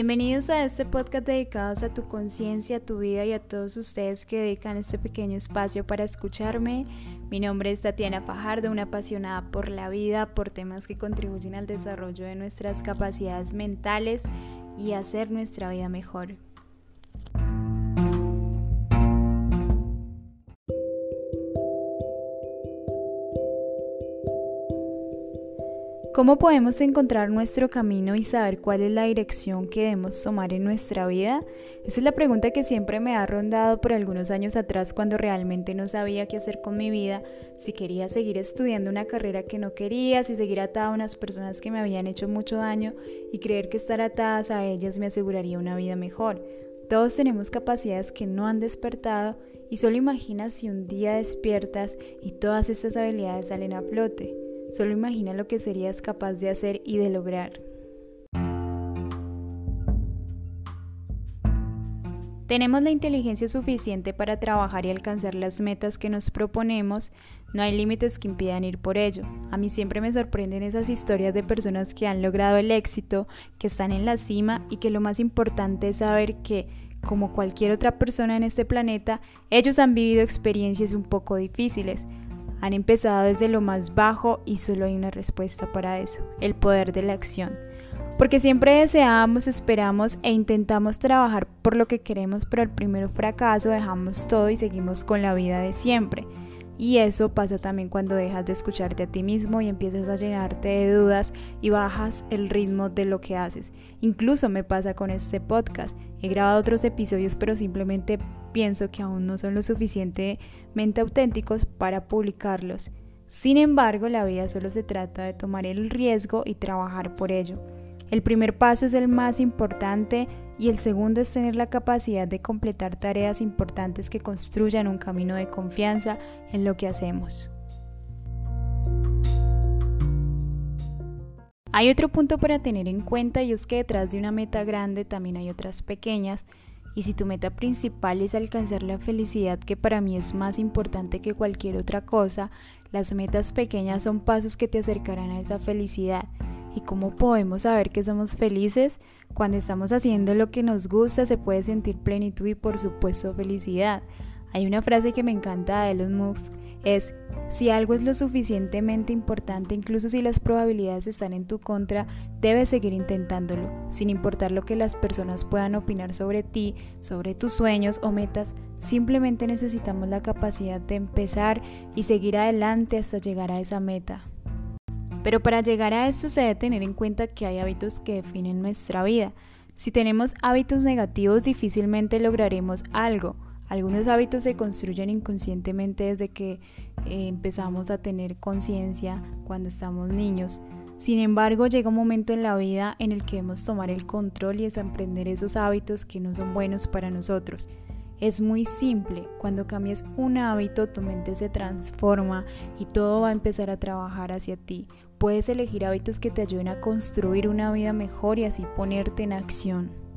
Bienvenidos a este podcast dedicado a tu conciencia, a tu vida y a todos ustedes que dedican este pequeño espacio para escucharme. Mi nombre es Tatiana Fajardo, una apasionada por la vida, por temas que contribuyen al desarrollo de nuestras capacidades mentales y hacer nuestra vida mejor. ¿Cómo podemos encontrar nuestro camino y saber cuál es la dirección que debemos tomar en nuestra vida? Esa es la pregunta que siempre me ha rondado por algunos años atrás cuando realmente no sabía qué hacer con mi vida, si quería seguir estudiando una carrera que no quería, si seguir atada a unas personas que me habían hecho mucho daño y creer que estar atadas a ellas me aseguraría una vida mejor. Todos tenemos capacidades que no han despertado y solo imagina si un día despiertas y todas estas habilidades salen a flote. Solo imagina lo que serías capaz de hacer y de lograr. Tenemos la inteligencia suficiente para trabajar y alcanzar las metas que nos proponemos, no hay límites que impidan ir por ello. A mí siempre me sorprenden esas historias de personas que han logrado el éxito, que están en la cima y que lo más importante es saber que, como cualquier otra persona en este planeta, ellos han vivido experiencias un poco difíciles, han empezado desde lo más bajo y solo hay una respuesta para eso, el poder de la acción. Porque siempre deseamos, esperamos e intentamos trabajar por lo que queremos, pero al primer fracaso dejamos todo y seguimos con la vida de siempre. Y eso pasa también cuando dejas de escucharte a ti mismo y empiezas a llenarte de dudas y bajas el ritmo de lo que haces. Incluso me pasa con este podcast. He grabado otros episodios pero simplemente pienso que aún no son lo suficientemente auténticos para publicarlos. Sin embargo, la vida solo se trata de tomar el riesgo y trabajar por ello. El primer paso es el más importante y el segundo es tener la capacidad de completar tareas importantes que construyan un camino de confianza en lo que hacemos. Hay otro punto para tener en cuenta y es que detrás de una meta grande también hay otras pequeñas y si tu meta principal es alcanzar la felicidad que para mí es más importante que cualquier otra cosa, las metas pequeñas son pasos que te acercarán a esa felicidad ¿Y cómo podemos saber que somos felices? Cuando estamos haciendo lo que nos gusta se puede sentir plenitud y por supuesto felicidad. Hay una frase que me encanta de Elon Musk, es, si algo es lo suficientemente importante, incluso si las probabilidades están en tu contra, debes seguir intentándolo, sin importar lo que las personas puedan opinar sobre ti, sobre tus sueños o metas, simplemente necesitamos la capacidad de empezar y seguir adelante hasta llegar a esa meta. Pero para llegar a esto se debe tener en cuenta que hay hábitos que definen nuestra vida. Si tenemos hábitos negativos difícilmente lograremos algo. Algunos hábitos se construyen inconscientemente desde que eh, empezamos a tener conciencia cuando estamos niños. Sin embargo, llega un momento en la vida en el que debemos tomar el control y desaprender esos hábitos que no son buenos para nosotros. Es muy simple, cuando cambias un hábito tu mente se transforma y todo va a empezar a trabajar hacia ti. Puedes elegir hábitos que te ayuden a construir una vida mejor y así ponerte en acción.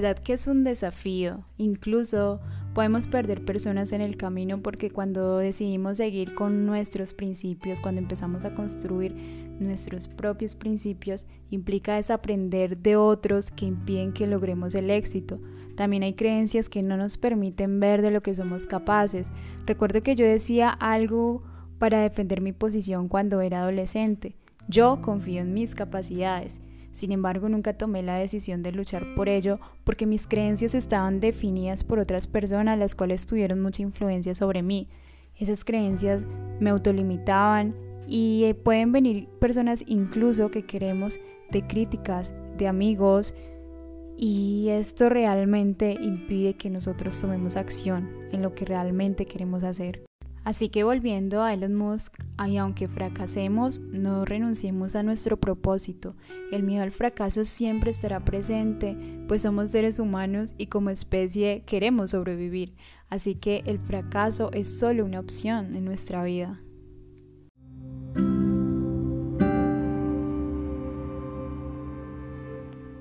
Verdad que es un desafío, incluso Podemos perder personas en el camino porque cuando decidimos seguir con nuestros principios, cuando empezamos a construir nuestros propios principios, implica desaprender de otros que impiden que logremos el éxito. También hay creencias que no nos permiten ver de lo que somos capaces. Recuerdo que yo decía algo para defender mi posición cuando era adolescente. Yo confío en mis capacidades sin embargo, nunca tomé la decisión de luchar por ello porque mis creencias estaban definidas por otras personas las cuales tuvieron mucha influencia sobre mí. Esas creencias me autolimitaban y eh, pueden venir personas incluso que queremos de críticas, de amigos, y esto realmente impide que nosotros tomemos acción en lo que realmente queremos hacer. Así que volviendo a Elon Musk, y aunque fracasemos, no renunciemos a nuestro propósito. El miedo al fracaso siempre estará presente, pues somos seres humanos y como especie queremos sobrevivir. Así que el fracaso es solo una opción en nuestra vida.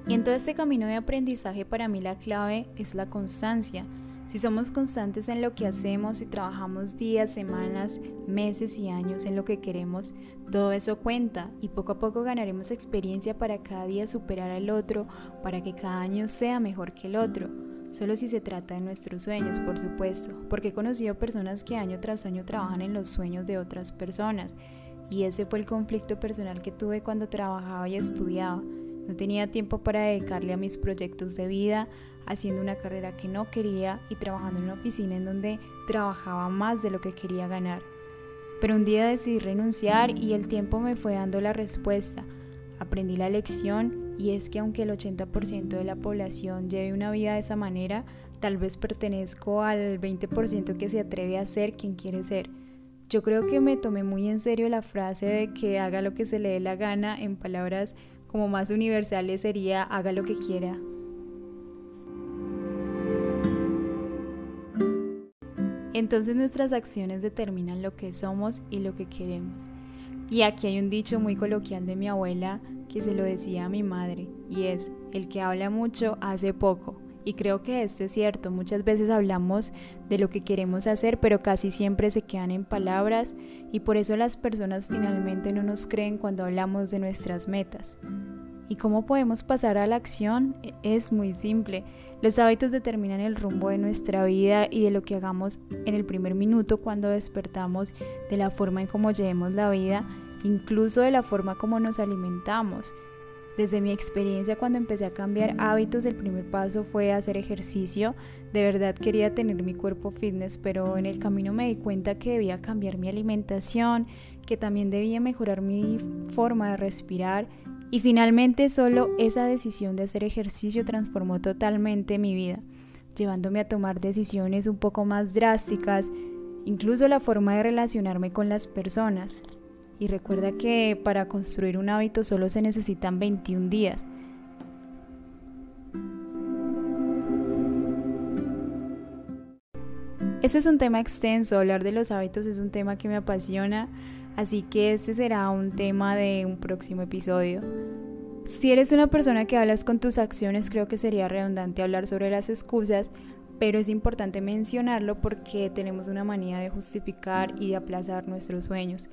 Y en todo este camino de aprendizaje para mí la clave es la constancia. Si somos constantes en lo que hacemos y trabajamos días, semanas, meses y años en lo que queremos, todo eso cuenta y poco a poco ganaremos experiencia para cada día superar al otro, para que cada año sea mejor que el otro. Solo si se trata de nuestros sueños, por supuesto, porque he conocido personas que año tras año trabajan en los sueños de otras personas. Y ese fue el conflicto personal que tuve cuando trabajaba y estudiaba. No tenía tiempo para dedicarle a mis proyectos de vida, haciendo una carrera que no quería y trabajando en una oficina en donde trabajaba más de lo que quería ganar. Pero un día decidí renunciar y el tiempo me fue dando la respuesta. Aprendí la lección y es que aunque el 80% de la población lleve una vida de esa manera, tal vez pertenezco al 20% que se atreve a ser quien quiere ser. Yo creo que me tomé muy en serio la frase de que haga lo que se le dé la gana en palabras como más universales sería haga lo que quiera. Entonces nuestras acciones determinan lo que somos y lo que queremos. Y aquí hay un dicho muy coloquial de mi abuela que se lo decía a mi madre, y es, el que habla mucho hace poco. Y creo que esto es cierto, muchas veces hablamos de lo que queremos hacer, pero casi siempre se quedan en palabras y por eso las personas finalmente no nos creen cuando hablamos de nuestras metas. ¿Y cómo podemos pasar a la acción? Es muy simple. Los hábitos determinan el rumbo de nuestra vida y de lo que hagamos en el primer minuto cuando despertamos, de la forma en cómo llevemos la vida, incluso de la forma como nos alimentamos. Desde mi experiencia cuando empecé a cambiar hábitos, el primer paso fue hacer ejercicio. De verdad quería tener mi cuerpo fitness, pero en el camino me di cuenta que debía cambiar mi alimentación, que también debía mejorar mi forma de respirar y finalmente solo esa decisión de hacer ejercicio transformó totalmente mi vida, llevándome a tomar decisiones un poco más drásticas, incluso la forma de relacionarme con las personas. Y recuerda que para construir un hábito solo se necesitan 21 días. Ese es un tema extenso, hablar de los hábitos es un tema que me apasiona Así que este será un tema de un próximo episodio. Si eres una persona que hablas con tus acciones, creo que sería redundante hablar sobre las excusas, pero es importante mencionarlo porque tenemos una manía de justificar y de aplazar nuestros sueños.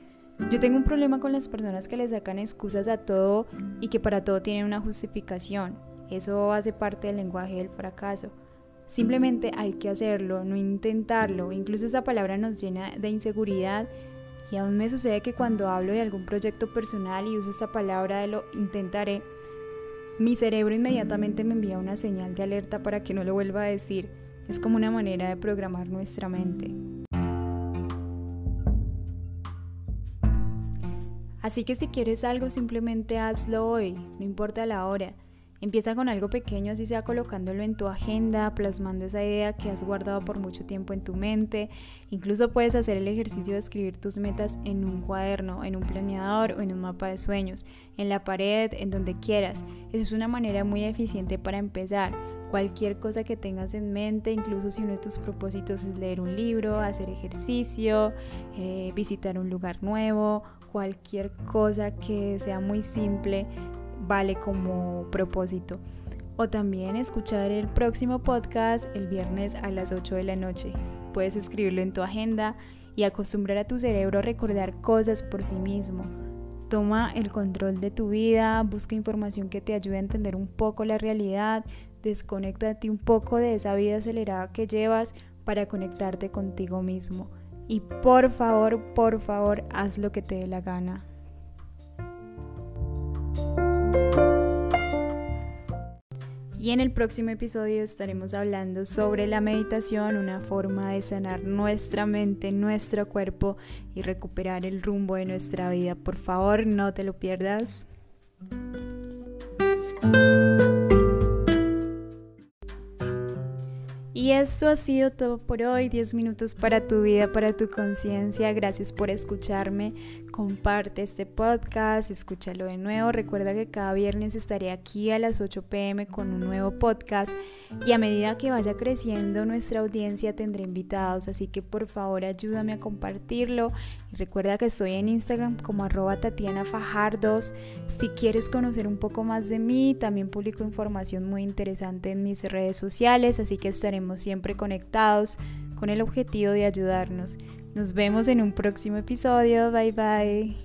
Yo tengo un problema con las personas que le sacan excusas a todo y que para todo tienen una justificación. Eso hace parte del lenguaje del fracaso. Simplemente hay que hacerlo, no intentarlo. Incluso esa palabra nos llena de inseguridad aún me sucede que cuando hablo de algún proyecto personal y uso esta palabra de lo intentaré, mi cerebro inmediatamente me envía una señal de alerta para que no lo vuelva a decir. Es como una manera de programar nuestra mente. Así que si quieres algo simplemente hazlo hoy, no importa la hora. Empieza con algo pequeño, así sea colocándolo en tu agenda, plasmando esa idea que has guardado por mucho tiempo en tu mente. Incluso puedes hacer el ejercicio de escribir tus metas en un cuaderno, en un planeador o en un mapa de sueños, en la pared, en donde quieras. Esa es una manera muy eficiente para empezar. Cualquier cosa que tengas en mente, incluso si uno de tus propósitos es leer un libro, hacer ejercicio, eh, visitar un lugar nuevo, cualquier cosa que sea muy simple vale como propósito. O también escuchar el próximo podcast el viernes a las 8 de la noche. Puedes escribirlo en tu agenda y acostumbrar a tu cerebro a recordar cosas por sí mismo. Toma el control de tu vida, busca información que te ayude a entender un poco la realidad, desconéctate un poco de esa vida acelerada que llevas para conectarte contigo mismo. Y por favor, por favor, haz lo que te dé la gana. Y en el próximo episodio estaremos hablando sobre la meditación, una forma de sanar nuestra mente, nuestro cuerpo y recuperar el rumbo de nuestra vida. Por favor, no te lo pierdas. Esto ha sido todo por hoy, 10 minutos para tu vida, para tu conciencia. Gracias por escucharme. comparte este podcast, escúchalo de nuevo. Recuerda que cada viernes estaré aquí a las 8 pm con un nuevo podcast y a medida que vaya creciendo nuestra audiencia tendré invitados, así que por favor ayúdame a compartirlo. Y recuerda que estoy en Instagram como arroba Tatiana. Si quieres conocer un poco más de mí, también publico información muy interesante en mis redes sociales, así que estaremos siempre conectados con el objetivo de ayudarnos. Nos vemos en un próximo episodio. Bye bye.